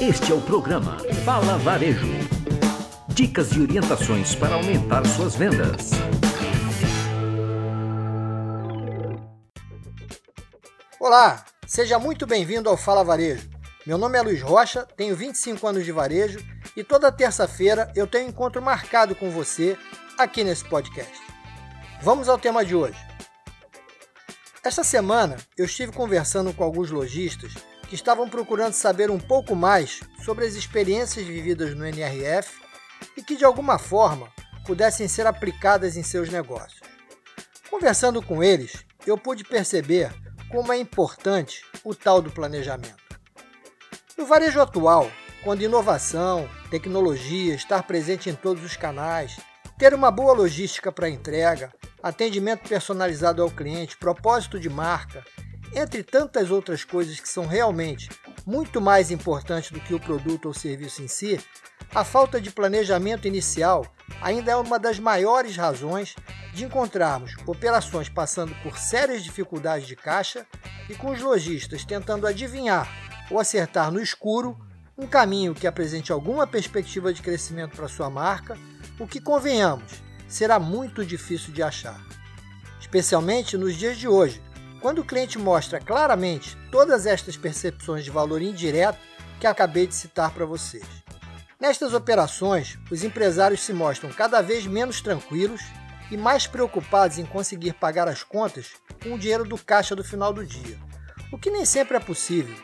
Este é o programa Fala Varejo. Dicas e orientações para aumentar suas vendas. Olá, seja muito bem-vindo ao Fala Varejo. Meu nome é Luiz Rocha, tenho 25 anos de varejo e toda terça-feira eu tenho um encontro marcado com você aqui nesse podcast. Vamos ao tema de hoje. Esta semana eu estive conversando com alguns lojistas que estavam procurando saber um pouco mais sobre as experiências vividas no NRF e que de alguma forma pudessem ser aplicadas em seus negócios. Conversando com eles, eu pude perceber como é importante o tal do planejamento. No varejo atual, quando inovação, tecnologia, estar presente em todos os canais, ter uma boa logística para entrega, atendimento personalizado ao cliente, propósito de marca, entre tantas outras coisas que são realmente muito mais importantes do que o produto ou serviço em si, a falta de planejamento inicial ainda é uma das maiores razões de encontrarmos operações passando por sérias dificuldades de caixa e com os lojistas tentando adivinhar ou acertar no escuro um caminho que apresente alguma perspectiva de crescimento para sua marca, o que convenhamos será muito difícil de achar. Especialmente nos dias de hoje, quando o cliente mostra claramente todas estas percepções de valor indireto que acabei de citar para vocês. Nestas operações, os empresários se mostram cada vez menos tranquilos e mais preocupados em conseguir pagar as contas com o dinheiro do caixa do final do dia, o que nem sempre é possível.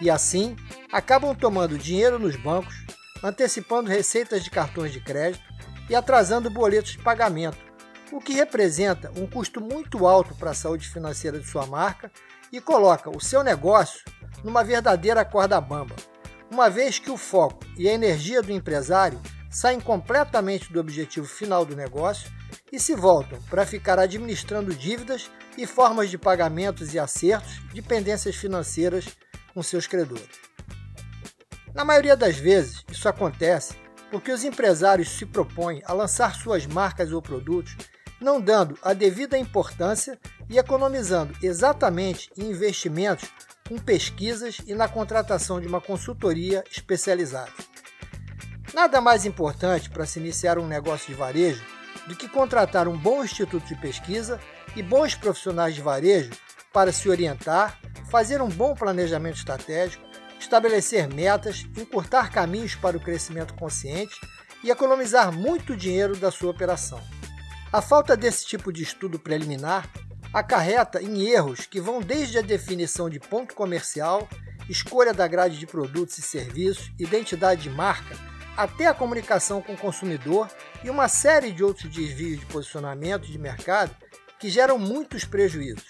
E assim, acabam tomando dinheiro nos bancos, antecipando receitas de cartões de crédito e atrasando boletos de pagamento, o que representa um custo muito alto para a saúde financeira de sua marca e coloca o seu negócio numa verdadeira corda bamba, uma vez que o foco e a energia do empresário saem completamente do objetivo final do negócio e se voltam para ficar administrando dívidas e formas de pagamentos e acertos de pendências financeiras com seus credores. Na maioria das vezes, isso acontece porque os empresários se propõem a lançar suas marcas ou produtos não dando a devida importância e economizando exatamente em investimentos com pesquisas e na contratação de uma consultoria especializada. Nada mais importante para se iniciar um negócio de varejo do que contratar um bom instituto de pesquisa e bons profissionais de varejo para se orientar, fazer um bom planejamento estratégico, estabelecer metas, encurtar caminhos para o crescimento consciente e economizar muito dinheiro da sua operação. A falta desse tipo de estudo preliminar acarreta em erros que vão desde a definição de ponto comercial, escolha da grade de produtos e serviços, identidade de marca, até a comunicação com o consumidor e uma série de outros desvios de posicionamento de mercado que geram muitos prejuízos,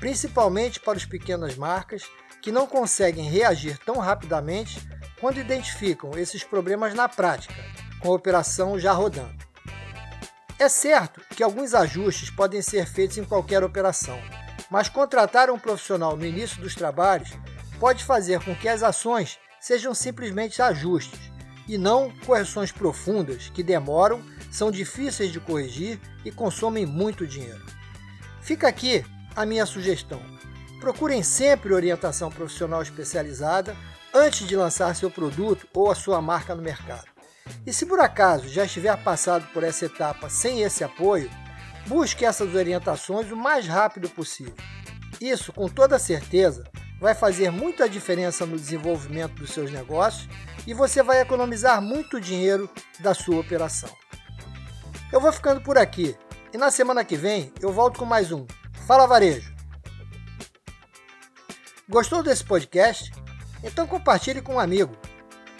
principalmente para as pequenas marcas que não conseguem reagir tão rapidamente quando identificam esses problemas na prática, com a operação já rodando. É certo que alguns ajustes podem ser feitos em qualquer operação, mas contratar um profissional no início dos trabalhos pode fazer com que as ações sejam simplesmente ajustes e não correções profundas que demoram, são difíceis de corrigir e consomem muito dinheiro. Fica aqui a minha sugestão. Procurem sempre orientação profissional especializada antes de lançar seu produto ou a sua marca no mercado. E se por acaso já estiver passado por essa etapa sem esse apoio, busque essas orientações o mais rápido possível. Isso, com toda certeza, vai fazer muita diferença no desenvolvimento dos seus negócios e você vai economizar muito dinheiro da sua operação. Eu vou ficando por aqui e na semana que vem eu volto com mais um Fala Varejo. Gostou desse podcast? Então compartilhe com um amigo.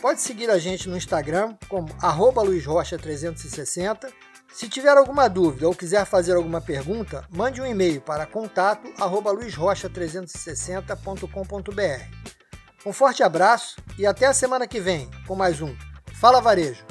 Pode seguir a gente no Instagram como luizrocha360. Se tiver alguma dúvida ou quiser fazer alguma pergunta, mande um e-mail para contato luizrocha360.com.br. Um forte abraço e até a semana que vem com mais um Fala Varejo.